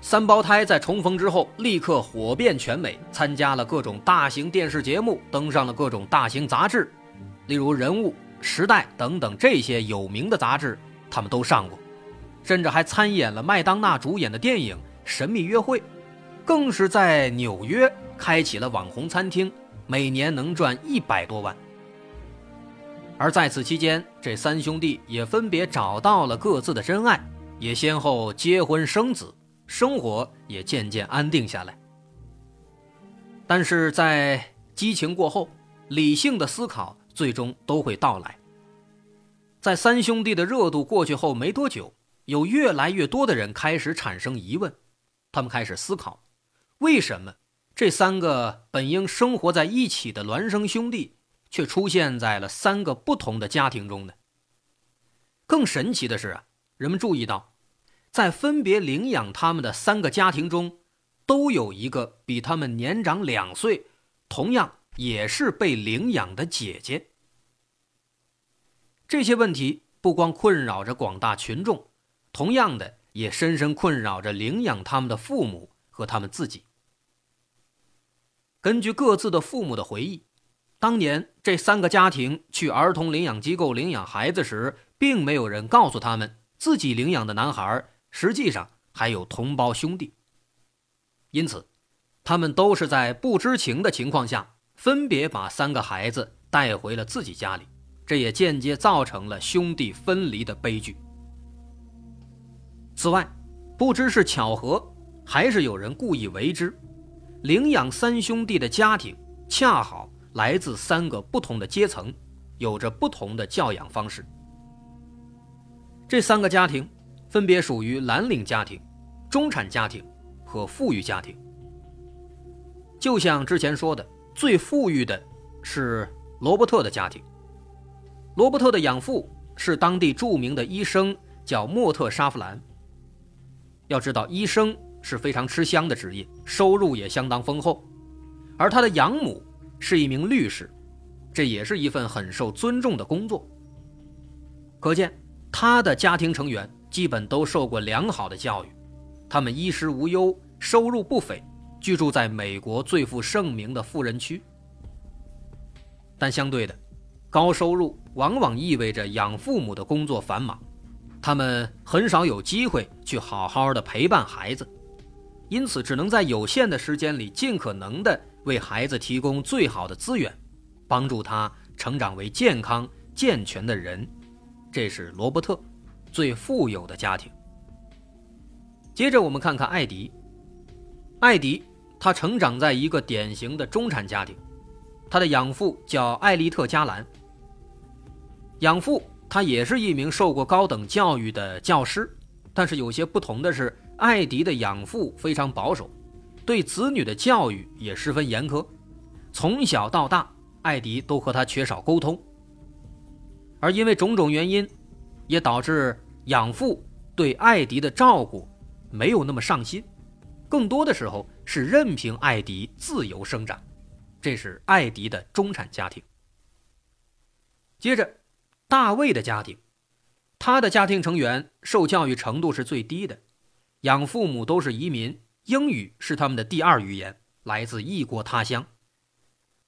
三胞胎在重逢之后，立刻火遍全美，参加了各种大型电视节目，登上了各种大型杂志，例如《人物》《时代》等等这些有名的杂志，他们都上过，甚至还参演了麦当娜主演的电影《神秘约会》，更是在纽约开启了网红餐厅，每年能赚一百多万。而在此期间，这三兄弟也分别找到了各自的真爱，也先后结婚生子，生活也渐渐安定下来。但是在激情过后，理性的思考最终都会到来。在三兄弟的热度过去后没多久，有越来越多的人开始产生疑问，他们开始思考：为什么这三个本应生活在一起的孪生兄弟？却出现在了三个不同的家庭中呢。更神奇的是啊，人们注意到，在分别领养他们的三个家庭中，都有一个比他们年长两岁，同样也是被领养的姐姐。这些问题不光困扰着广大群众，同样的也深深困扰着领养他们的父母和他们自己。根据各自的父母的回忆。当年这三个家庭去儿童领养机构领养孩子时，并没有人告诉他们自己领养的男孩实际上还有同胞兄弟。因此，他们都是在不知情的情况下，分别把三个孩子带回了自己家里，这也间接造成了兄弟分离的悲剧。此外，不知是巧合，还是有人故意为之，领养三兄弟的家庭恰好。来自三个不同的阶层，有着不同的教养方式。这三个家庭分别属于蓝领家庭、中产家庭和富裕家庭。就像之前说的，最富裕的是罗伯特的家庭。罗伯特的养父是当地著名的医生，叫莫特·沙弗兰。要知道，医生是非常吃香的职业，收入也相当丰厚，而他的养母。是一名律师，这也是一份很受尊重的工作。可见，他的家庭成员基本都受过良好的教育，他们衣食无忧，收入不菲，居住在美国最负盛名的富人区。但相对的，高收入往往意味着养父母的工作繁忙，他们很少有机会去好好的陪伴孩子，因此只能在有限的时间里尽可能的。为孩子提供最好的资源，帮助他成长为健康健全的人，这是罗伯特最富有的家庭。接着我们看看艾迪，艾迪他成长在一个典型的中产家庭，他的养父叫艾利特·加兰。养父他也是一名受过高等教育的教师，但是有些不同的是，艾迪的养父非常保守。对子女的教育也十分严苛，从小到大，艾迪都和他缺少沟通。而因为种种原因，也导致养父对艾迪的照顾没有那么上心，更多的时候是任凭艾迪自由生长。这是艾迪的中产家庭。接着，大卫的家庭，他的家庭成员受教育程度是最低的，养父母都是移民。英语是他们的第二语言，来自异国他乡。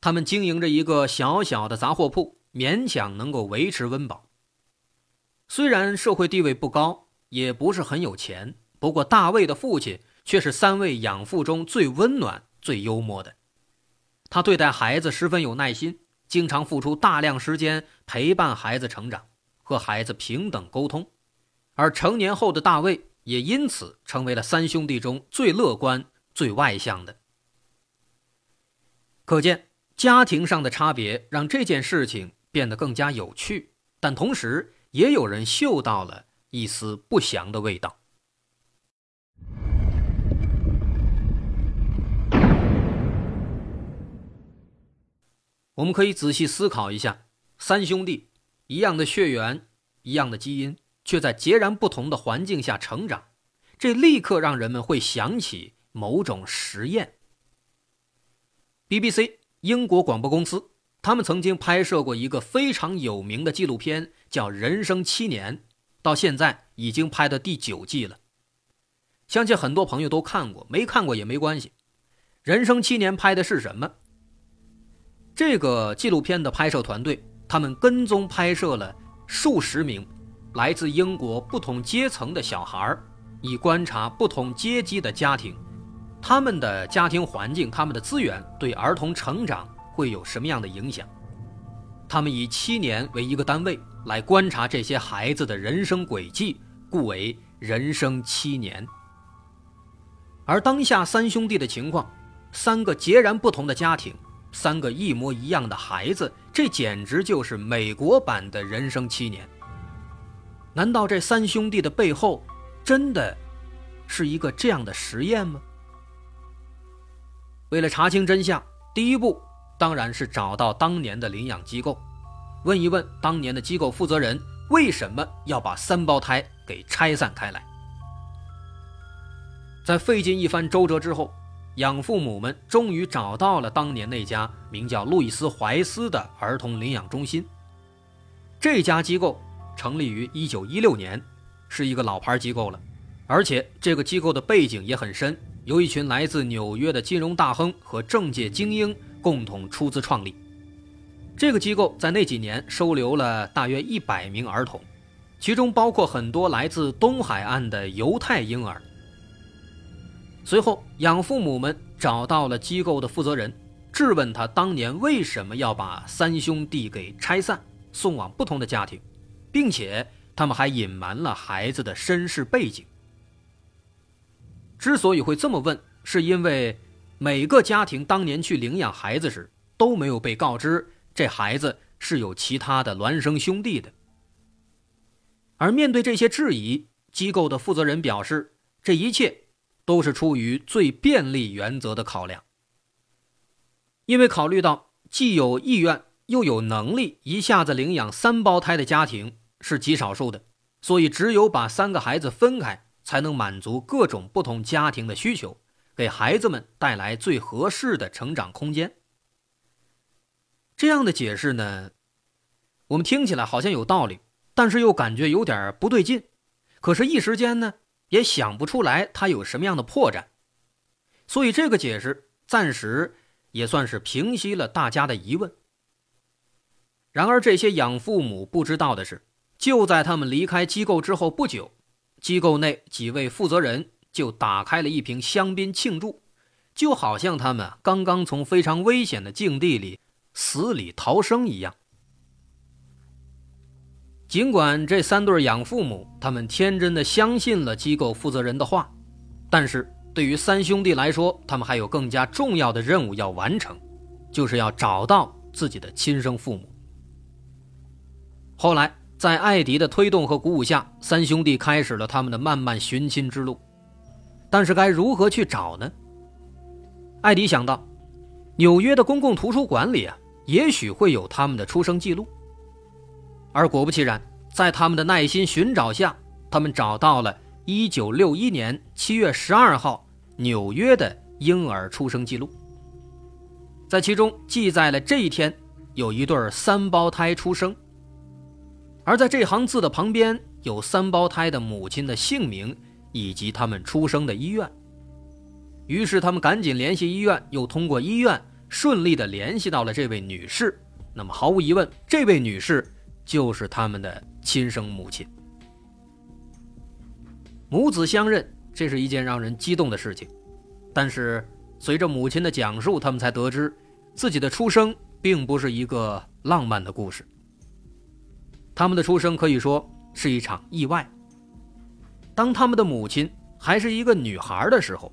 他们经营着一个小小的杂货铺，勉强能够维持温饱。虽然社会地位不高，也不是很有钱，不过大卫的父亲却是三位养父中最温暖、最幽默的。他对待孩子十分有耐心，经常付出大量时间陪伴孩子成长，和孩子平等沟通。而成年后的大卫。也因此成为了三兄弟中最乐观、最外向的。可见，家庭上的差别让这件事情变得更加有趣，但同时也有人嗅到了一丝不祥的味道。我们可以仔细思考一下三兄弟一样的血缘一样的基因却在截然不同的环境下成长这立刻让人们会想起某种实验。Bbc 英国广播公司他们曾经拍摄过一个非常有名的纪录片叫《人生七年》，到现在已经拍到第九季了。相信很多朋友都看过，没看过也没关系。《人生七年》拍的是什么？这个纪录片的拍摄团队，他们跟踪拍摄了数十名来自英国不同阶层的小孩以观察不同阶级的家庭，他们的家庭环境、他们的资源对儿童成长会有什么样的影响？他们以七年为一个单位来观察这些孩子的人生轨迹，故为“人生七年”。而当下三兄弟的情况，三个截然不同的家庭，三个一模一样的孩子，这简直就是美国版的人生七年。难道这三兄弟的背后，真的是一个这样的实验吗？为了查清真相，第一步当然是找到当年的领养机构，问一问当年的机构负责人为什么要把三胞胎给拆散开来。在费尽一番周折之后，养父母们终于找到了当年那家名叫路易斯怀斯的儿童领养中心。这家机构成立于1916年，是一个老牌机构了，而且这个机构的背景也很深，由一群来自纽约的金融大亨和政界精英共同出资创立。这个机构在那几年收留了大约100名儿童，其中包括很多来自东海岸的犹太婴儿。随后，养父母们找到了机构的负责人，质问他当年为什么要把三兄弟给拆散，送往不同的家庭，并且他们还隐瞒了孩子的身世背景。之所以会这么问，是因为每个家庭当年去领养孩子时都没有被告知这孩子是有其他的孪生兄弟的。而面对这些质疑，机构的负责人表示，这一切。都是出于最便利原则的考量，因为考虑到既有意愿又有能力一下子领养三胞胎的家庭是极少数的，所以只有把三个孩子分开，才能满足各种不同家庭的需求，给孩子们带来最合适的成长空间。这样的解释呢，我们听起来好像有道理，但是又感觉有点不对劲，可是，一时间呢。也想不出来他有什么样的破绽，所以这个解释暂时也算是平息了大家的疑问。然而，这些养父母不知道的是，就在他们离开机构之后不久，机构内几位负责人就打开了一瓶香槟庆祝，就好像他们刚刚从非常危险的境地里死里逃生一样。尽管这三对养父母他们天真的相信了机构负责人的话，但是对于三兄弟来说，他们还有更加重要的任务要完成，就是要找到自己的亲生父母。后来，在艾迪的推动和鼓舞下，三兄弟开始了他们的漫漫寻亲之路。但是，该如何去找呢？艾迪想到，纽约的公共图书馆里啊，也许会有他们的出生记录。而果不其然，在他们的耐心寻找下，他们找到了1961年7月12号纽约的婴儿出生记录。在其中记载了这一天有一对三胞胎出生，而在这行字的旁边有三胞胎的母亲的姓名以及他们出生的医院。于是他们赶紧联系医院，又通过医院顺利的联系到了这位女士。那么毫无疑问，这位女士。就是他们的亲生母亲，母子相认，这是一件让人激动的事情。但是随着母亲的讲述，他们才得知自己的出生并不是一个浪漫的故事。他们的出生可以说是一场意外。当他们的母亲还是一个女孩的时候，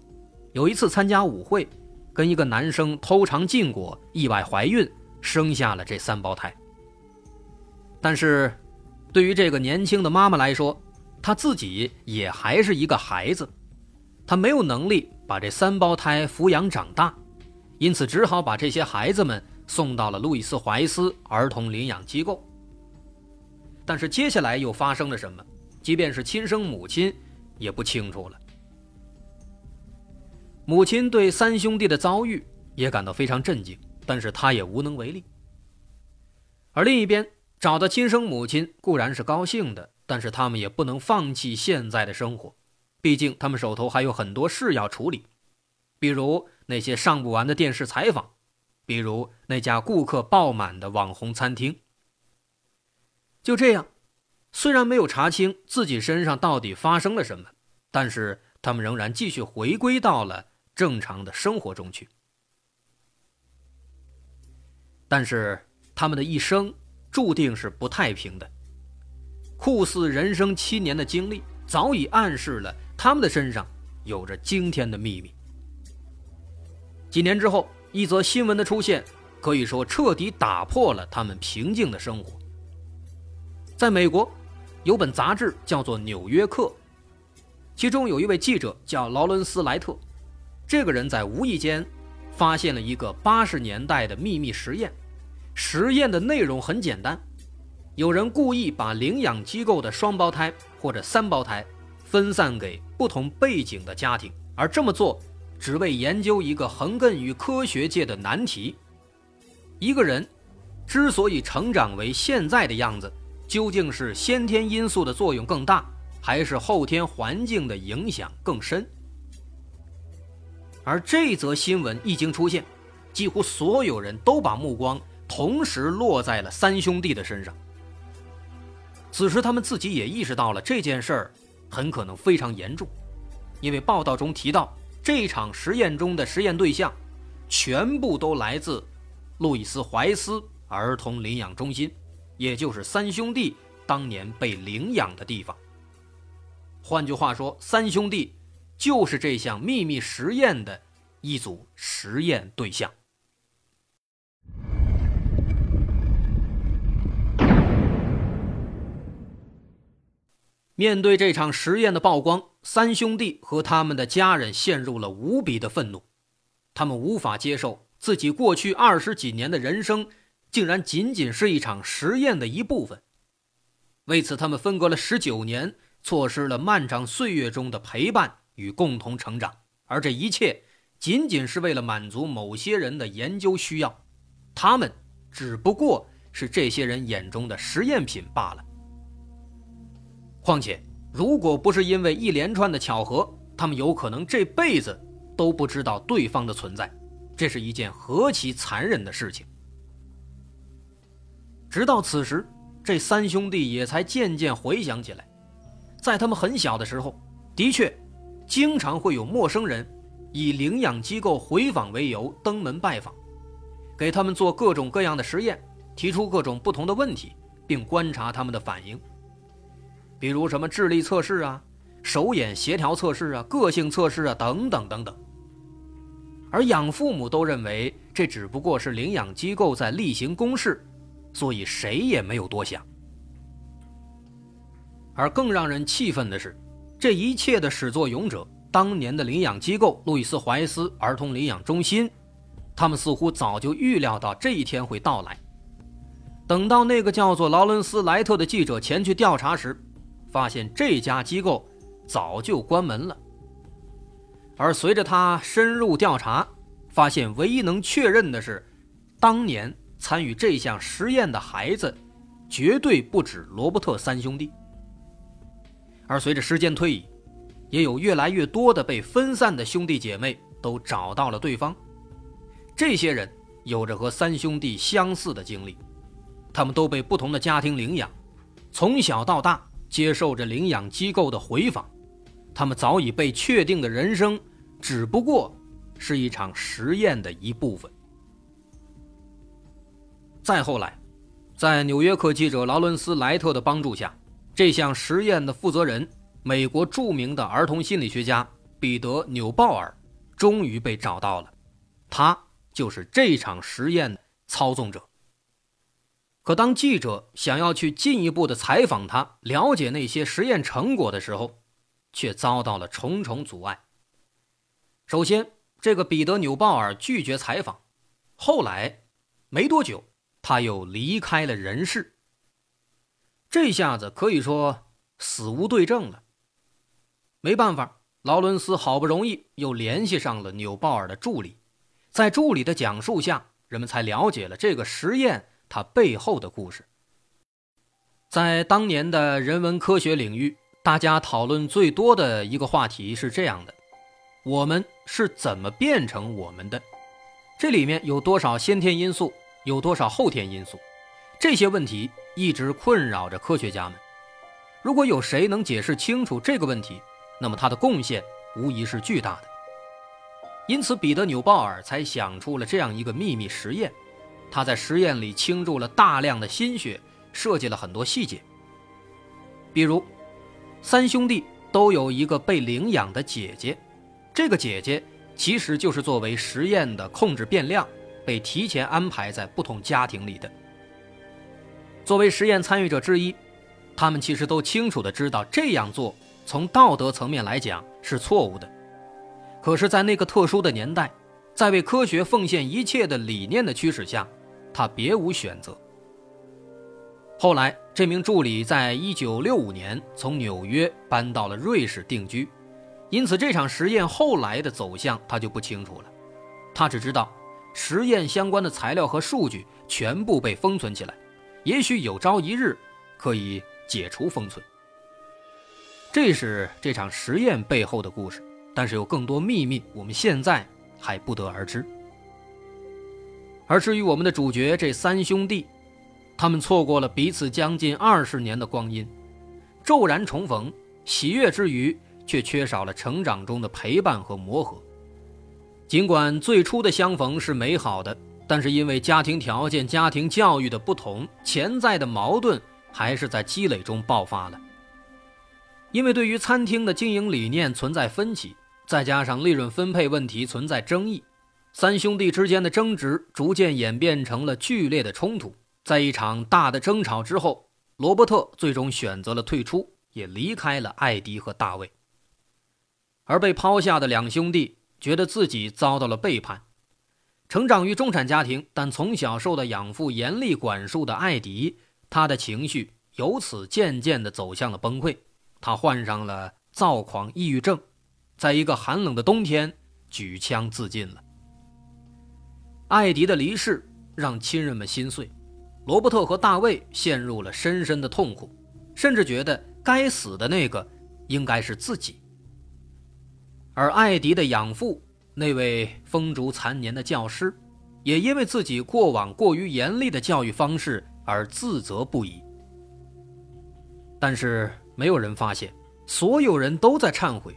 有一次参加舞会，跟一个男生偷尝禁果，意外怀孕，生下了这三胞胎。但是，对于这个年轻的妈妈来说，她自己也还是一个孩子，她没有能力把这三胞胎抚养长大，因此只好把这些孩子们送到了路易斯怀斯儿童领养机构。但是接下来又发生了什么？即便是亲生母亲也不清楚了。母亲对三兄弟的遭遇也感到非常震惊，但是他也无能为力。而另一边，找到亲生母亲固然是高兴的，但是他们也不能放弃现在的生活，毕竟他们手头还有很多事要处理，比如那些上不完的电视采访，比如那家顾客爆满的网红餐厅。就这样，虽然没有查清自己身上到底发生了什么，但是他们仍然继续回归到了正常的生活中去。但是他们的一生注定是不太平的。酷似人生七年的经历，早已暗示了他们的身上有着惊天的秘密。几年之后，一则新闻的出现，可以说彻底打破了他们平静的生活。在美国，有本杂志叫做《纽约客》，其中有一位记者叫劳伦斯·莱特。这个人在无意间发现了一个八十年代的秘密实验。实验的内容很简单：有人故意把领养机构的双胞胎或者三胞胎分散给不同背景的家庭，而这么做只为研究一个横亘于科学界的难题：一个人之所以成长为现在的样子。究竟是先天因素的作用更大，还是后天环境的影响更深？而这则新闻一经出现，几乎所有人都把目光同时落在了三兄弟的身上。此时，他们自己也意识到了这件事儿很可能非常严重，因为报道中提到，这场实验中的实验对象全部都来自路易斯怀斯儿童领养中心。也就是三兄弟当年被领养的地方。换句话说，三兄弟就是这项秘密实验的一组实验对象。面对这场实验的曝光，三兄弟和他们的家人陷入了无比的愤怒，他们无法接受自己过去二十几年的人生。竟然仅仅是一场实验的一部分。为此，他们分隔了十九年，错失了漫长岁月中的陪伴与共同成长。而这一切，仅仅是为了满足某些人的研究需要。他们只不过是这些人眼中的实验品罢了。况且，如果不是因为一连串的巧合，他们有可能这辈子都不知道对方的存在。这是一件何其残忍的事情！直到此时，这三兄弟也才渐渐回想起来，在他们很小的时候，的确，经常会有陌生人以领养机构回访为由登门拜访，给他们做各种各样的实验，提出各种不同的问题，并观察他们的反应。比如什么智力测试啊、手眼协调测试啊、个性测试啊等等等等。而养父母都认为这只不过是领养机构在例行公事。所以谁也没有多想，而更让人气愤的是，这一切的始作俑者——当年的领养机构路易斯怀斯儿童领养中心，他们似乎早就预料到这一天会到来。等到那个叫做劳伦斯·莱特的记者前去调查时，发现这家机构早就关门了。而随着他深入调查，发现唯一能确认的是，当年。参与这项实验的孩子，绝对不止罗伯特三兄弟。而随着时间推移，也有越来越多的被分散的兄弟姐妹都找到了对方。这些人有着和三兄弟相似的经历，他们都被不同的家庭领养，从小到大接受着领养机构的回访。他们早已被确定的人生，只不过是一场实验的一部分。再后来，在纽约客记者劳伦斯·莱特的帮助下，这项实验的负责人——美国著名的儿童心理学家彼得·纽鲍尔，终于被找到了。他就是这场实验操纵者。可当记者想要去进一步的采访他，了解那些实验成果的时候，却遭到了重重阻碍。首先，这个彼得·纽鲍尔拒绝采访；后来，没多久，他又离开了人世。这下子可以说死无对证了。没办法，劳伦斯好不容易又联系上了纽鲍尔的助理，在助理的讲述下，人们才了解了这个实验它背后的故事。在当年的人文科学领域，大家讨论最多的一个话题是这样的：我们是怎么变成我们的？这里面有多少先天因素，有多少后天因素？这些问题一直困扰着科学家们。如果有谁能解释清楚这个问题，那么他的贡献无疑是巨大的。因此，彼得·纽鲍尔才想出了这样一个秘密实验。他在实验里倾注了大量的心血。设计了很多细节，比如，三兄弟都有一个被领养的姐姐，这个姐姐其实就是作为实验的控制变量，被提前安排在不同家庭里的。作为实验参与者之一，他们其实都清楚的知道这样做从道德层面来讲是错误的，可是，在那个特殊的年代，在为科学奉献一切的理念的驱使下，他别无选择。后来，这名助理在1965年从纽约搬到了瑞士定居，因此这场实验后来的走向他就不清楚了。他只知道，实验相关的材料和数据全部被封存起来，也许有朝一日可以解除封存。这是这场实验背后的故事，但是有更多秘密，我们现在还不得而知。而至于我们的主角这三兄弟。他们错过了彼此将近二十年的光阴，骤然重逢，喜悦之余，却缺少了成长中的陪伴和磨合。尽管最初的相逢是美好的，但是因为家庭条件、家庭教育的不同，潜在的矛盾还是在积累中爆发了。因为对于餐厅的经营理念存在分歧，再加上利润分配问题存在争议，三兄弟之间的争执逐渐演变成了剧烈的冲突。在一场大的争吵之后，罗伯特最终选择了退出，也离开了艾迪和大卫。而被抛下的两兄弟觉得自己遭到了背叛。成长于中产家庭，但从小受到养父严厉管束的艾迪，他的情绪由此渐渐地走向了崩溃。他患上了躁狂抑郁症，在一个寒冷的冬天举枪自尽了。艾迪的离世让亲人们心碎。罗伯特和大卫陷入了深深的痛苦，甚至觉得该死的那个应该是自己。而艾迪的养父，那位风烛残年的教师，也因为自己过往过于严厉的教育方式而自责不已。但是没有人发现，所有人都在忏悔，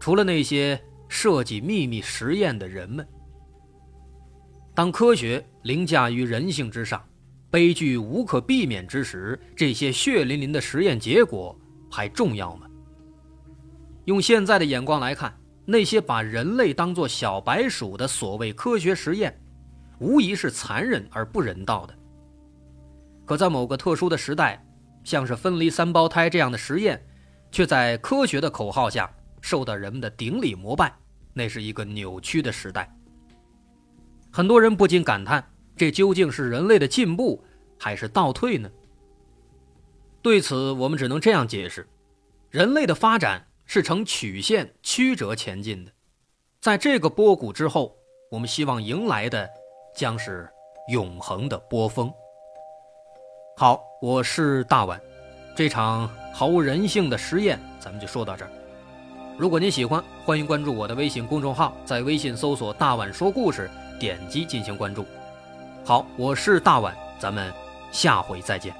除了那些设计秘密实验的人们。当科学凌驾于人性之上。悲剧无可避免之时，这些血淋淋的实验结果还重要吗？用现在的眼光来看，那些把人类当作小白鼠的所谓科学实验，无疑是残忍而不人道的。可在某个特殊的时代，像是分离三胞胎这样的实验，却在科学的口号下受到人们的顶礼膜拜，那是一个扭曲的时代。很多人不禁感叹。这究竟是人类的进步还是倒退呢？对此，我们只能这样解释：人类的发展是呈曲线曲折前进的，在这个波谷之后，我们希望迎来的将是永恒的波峰。好，我是大碗，这场毫无人性的实验咱们就说到这儿。如果您喜欢，欢迎关注我的微信公众号，在微信搜索“大碗说故事”，点击进行关注。好，我是大碗，咱们下回再见。